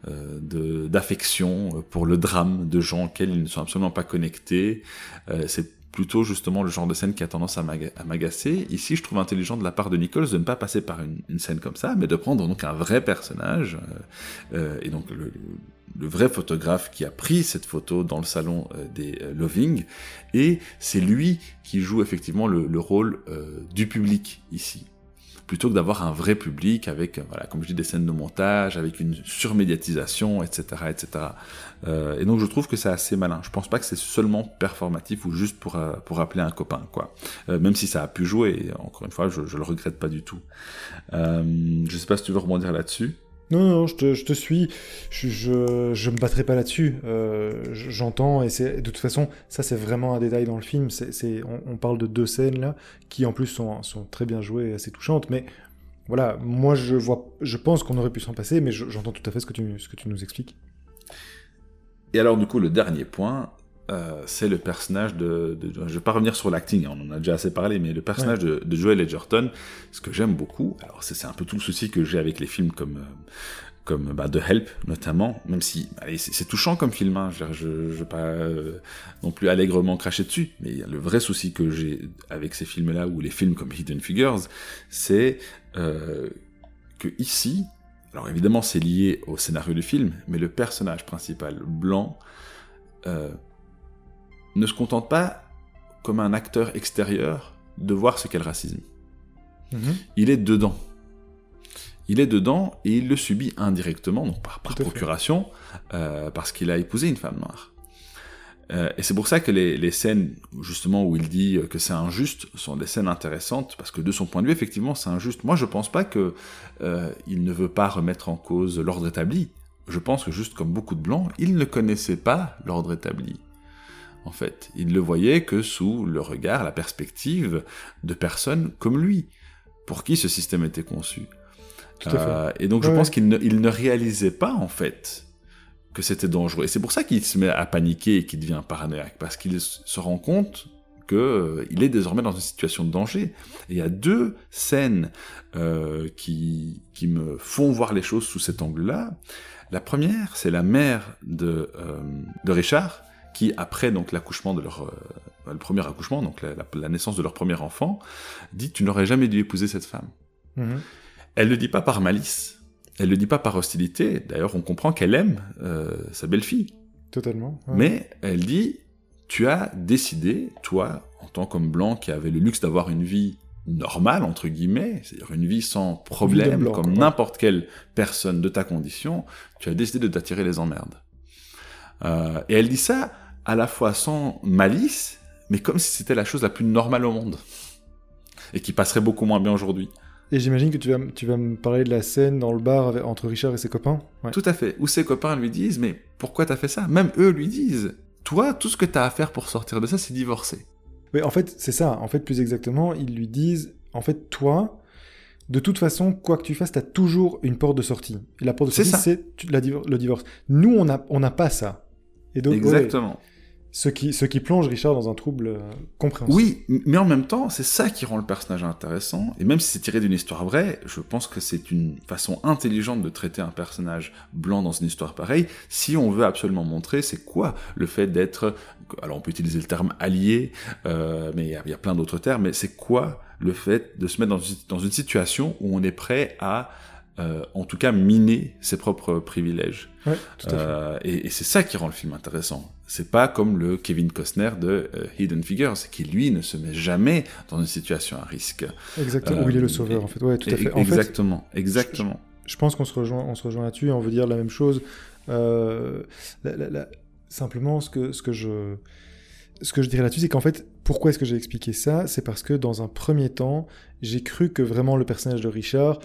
d'affection pour le drame de gens auxquels ils ne sont absolument pas connectés. c'est plutôt justement le genre de scène qui a tendance à m'agacer. Ici, je trouve intelligent de la part de Nichols de ne pas passer par une, scène comme ça, mais de prendre donc un vrai personnage, euh, euh, et donc le, vrai photographe qui a pris cette photo dans le salon euh, des Loving, et c'est lui qui joue effectivement le, rôle du public ici plutôt que d'avoir un vrai public avec, voilà, comme je dis, des scènes de montage, avec une surmédiatisation, etc., etc. Euh, et donc je trouve que c'est assez malin. Je pense pas que c'est seulement performatif ou juste pour, euh, pour appeler un copain, quoi. Euh, même si ça a pu jouer, encore une fois, je, je le regrette pas du tout. je sais pas si tu veux rebondir là-dessus. Non, non, je te, je te suis. Je, je, me battrai pas là-dessus. J'entends, et c'est de toute façon, ça c'est vraiment un détail dans le film. C'est, on, on, parle de deux scènes là, qui en plus sont, sont très bien jouées, assez touchantes. Mais voilà, moi je vois, je pense qu'on aurait pu s'en passer, mais j'entends tout à fait ce que tu, ce que tu nous expliques. Et alors, du coup, le dernier point, euh, c'est le personnage de, Je ne vais pas revenir sur l'acting, on en a déjà assez parlé, mais le personnage de, Joel Edgerton, ce que j'aime beaucoup, alors c'est un peu tout le souci que j'ai avec les films comme. Euh, comme bah, The Help notamment, même si c'est touchant comme film, hein, je ne vais pas euh, non plus allègrement cracher dessus, mais le vrai souci que j'ai avec ces films-là, ou les films comme Hidden Figures, c'est que ici, alors évidemment, c'est lié au scénario du film, mais le personnage principal, blanc, euh, ne se contente pas, comme un acteur extérieur, de voir ce qu'est le racisme. Mhm. Il est dedans. Il est dedans et il le subit indirectement, donc par, procuration, euh, parce qu'il a épousé une femme noire. Euh, et c'est pour ça que les, scènes, justement, où il dit que c'est injuste, sont des scènes intéressantes, parce que de son point de vue, effectivement, c'est injuste. Moi, je pense pas que euh, il ne veut pas remettre en cause l'ordre établi. Je pense que, juste comme beaucoup de blancs, il ne connaissait pas l'ordre établi. En fait, il le voyait que sous le regard, la perspective de personnes comme lui, pour qui ce système était conçu. Euh, et donc, je pense qu'il ne, ne réalisait pas, en fait, que c'était dangereux. Et c'est pour ça qu'il se met à paniquer et qu'il devient paranoïaque, parce qu'il se rend compte qu'il euh, est désormais dans une situation de danger. Et il y a deux scènes euh, qui, qui me font voir les choses sous cet angle-là. La première, c'est la mère de, euh, de Richard, qui après donc l'accouchement de leur le premier accouchement, donc la, naissance de leur premier enfant, dit tu n'aurais jamais dû épouser cette femme. Mhm. Elle ne dit pas par malice, elle le dit pas par hostilité. D'ailleurs, on comprend qu'elle aime euh, sa belle-fille. Totalement. Mais elle dit, tu as décidé, toi, en tant qu'homme blanc qui avait le luxe d'avoir une vie normale, entre guillemets, c'est-à-dire une vie sans problème, comme n'importe quelle personne de ta condition, tu as décidé de t'attirer les emmerdes. Euh, et elle dit ça à la fois sans malice, mais comme si c'était la chose la plus normale au monde. Et qui passerait beaucoup moins bien aujourd'hui. Et j'imagine que tu vas, tu vas me parler de la scène dans le bar entre Richard et ses copains. Tout à fait. Où ses copains lui disent Mais pourquoi t'as fait ça? Même eux lui disent Toi, tout ce que t'as à faire pour sortir de ça, c'est divorcer. Oui, en fait, c'est ça. En fait, plus exactement, ils lui disent En fait, toi, de toute façon, quoi que tu fasses, t'as toujours une porte de sortie. Et la porte de sortie, c'est le divorce. Nous, on n'a on pas ça. Et donc, Exactement Ce qui, ce qui plonge Richard dans un trouble euh, compréhensible. Oui, mais en même temps, c'est ça qui rend le personnage intéressant. Et même si c'est tiré d'une histoire vraie, je pense que c'est une façon intelligente de traiter un personnage blanc dans une histoire pareille. Si on veut absolument montrer, c'est quoi le fait d'être, alors on peut utiliser le terme allié, euh, mais il y, a plein d'autres termes, mais c'est quoi le fait de se mettre dans une, dans une situation où on est prêt à euh, en tout cas miner ses propres privilèges. Ouais, tout à fait. Euh, et, et c'est ça qui rend le film intéressant. C'est pas comme le Kevin Costner de euh, Hidden Figures, qui lui ne se met jamais dans une situation à risque. Exactement, où il est le sauveur, en fait. Ouais, tout à fait. En exactement, fait, exactement. Je, je, pense qu'on se rejoint, on se rejoint là-dessus et on veut dire la même chose. Euh, la, la, la... Simplement, ce que, ce que je ce que je dirais là-dessus, c'est qu'en fait, pourquoi est-ce que j'ai expliqué ça? C'est parce que dans un premier temps, j'ai cru que vraiment le personnage de Richard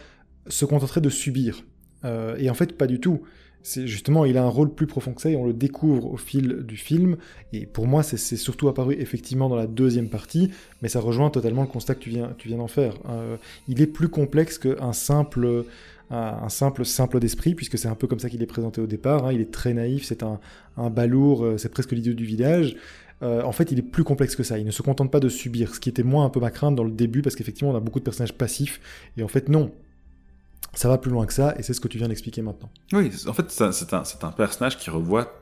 se contenterait de subir. Euh, et en fait, pas du tout. C'est justement, il a un rôle plus profond que ça et on le découvre au fil du film. Et pour moi, c'est surtout apparu effectivement dans la deuxième partie, mais ça rejoint totalement le constat que tu viens, tu viens d'en faire. Euh, il est plus complexe qu'un simple, un simple simple d'esprit, puisque c'est un peu comme ça qu'il est présenté au départ. Hein. Il est très naïf, c'est un, un balourd, euh, c'est presque l'idiot du village. Euh, en fait, il est plus complexe que ça. Il ne se contente pas de subir, ce qui était moins un peu ma crainte dans le début, parce qu'effectivement, on a beaucoup de personnages passifs. Et en fait, non ça va plus loin que ça, et c'est ce que tu viens d'expliquer maintenant. Oui, en fait, c'est un, personnage qui revoit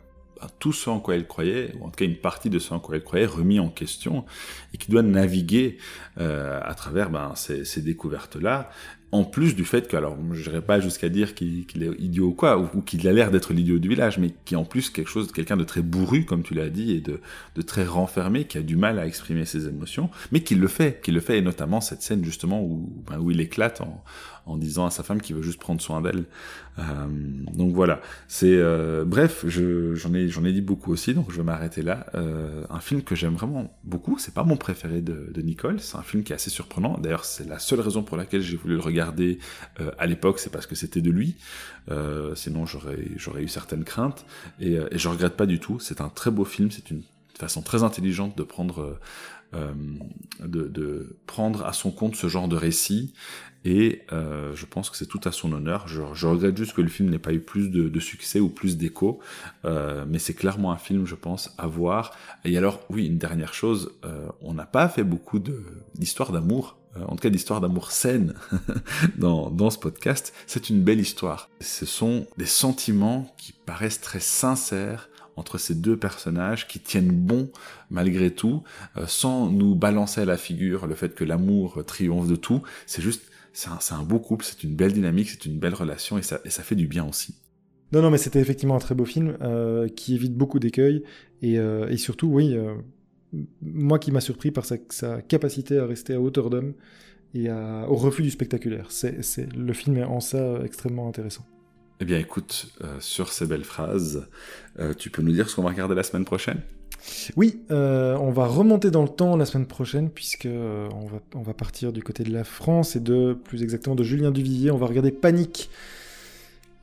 tout ce en quoi il croyait, ou en tout cas une partie de ce en quoi il croyait, remis en question, et qui doit naviguer euh, à travers ben, ces découvertes-là, en plus du fait que, alors je n'irai pas jusqu'à dire qu'il qu est idiot ou quoi, ou, qu'il a l'air d'être l'idiot du village, mais qui est en plus quelque chose, quelqu'un de très bourru, comme tu l'as dit, et de, très renfermé, qui a du mal à exprimer ses émotions, mais qui le fait, qui le fait, et notamment cette scène justement où, ben, il éclate en, disant à sa femme qu'il veut juste prendre soin d'elle. Euh, donc voilà, c'est euh, bref, j'en ai j'en ai dit beaucoup aussi, donc je vais m'arrêter là. Euh, un film que j'aime vraiment beaucoup, c'est pas mon préféré de, de Nicole, c'est un film qui est assez surprenant. D'ailleurs, c'est la seule raison pour laquelle j'ai voulu le regarder euh, à l'époque, c'est parce que c'était de lui. Euh, sinon, j'aurais eu certaines craintes et, et je regrette pas du tout. C'est un très beau film, c'est une façon très intelligente de prendre euh, de, prendre à son compte ce genre de récit et euh, je pense que c'est tout à son honneur. Je, regrette juste que le film n'ait pas eu plus de, succès ou plus d'écho, euh, mais c'est clairement un film, je pense, à voir. Et alors, oui, une dernière chose, euh, on n'a pas fait beaucoup d'histoires d'amour, euh, en tout cas d'histoires d'amour saines dans, dans ce podcast. C'est une belle histoire. Ce sont des sentiments qui paraissent très sincères entre ces deux personnages qui tiennent bon malgré tout, euh, sans nous balancer à la figure le fait que l'amour triomphe de tout. C'est juste c'est un, beau couple, c'est une belle dynamique, c'est une belle relation et ça, fait du bien aussi. Non, non, mais c'était effectivement un très beau film euh, qui évite beaucoup d'écueils et, euh, surtout, oui, euh, moi qui m'a surpris par sa, sa, capacité à rester à hauteur d'homme et à, au refus du spectaculaire. C'est, le film est en ça extrêmement intéressant. Eh bien, écoute, euh, sur ces belles phrases, euh, tu peux nous dire ce qu'on va regarder la semaine prochaine? Oui, euh, on va remonter dans le temps la semaine prochaine puisque on, va, on va partir du côté de la France et de plus exactement de Julien Duvillier. On va regarder Panique,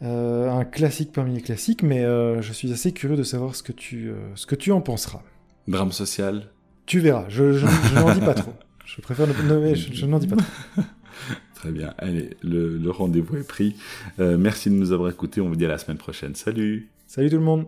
un classique parmi les classiques, mais je suis assez curieux de savoir ce que tu, ce que tu en penseras. Drame social. Tu verras. Je, je, je n'en dis pas trop. Je préfère ne, nommer. Je, je n'en dis pas trop. Très bien. Allez, le, le rendez-vous est pris. merci de nous avoir écoutés. On vous dit à la semaine prochaine. Salut. Salut tout le monde.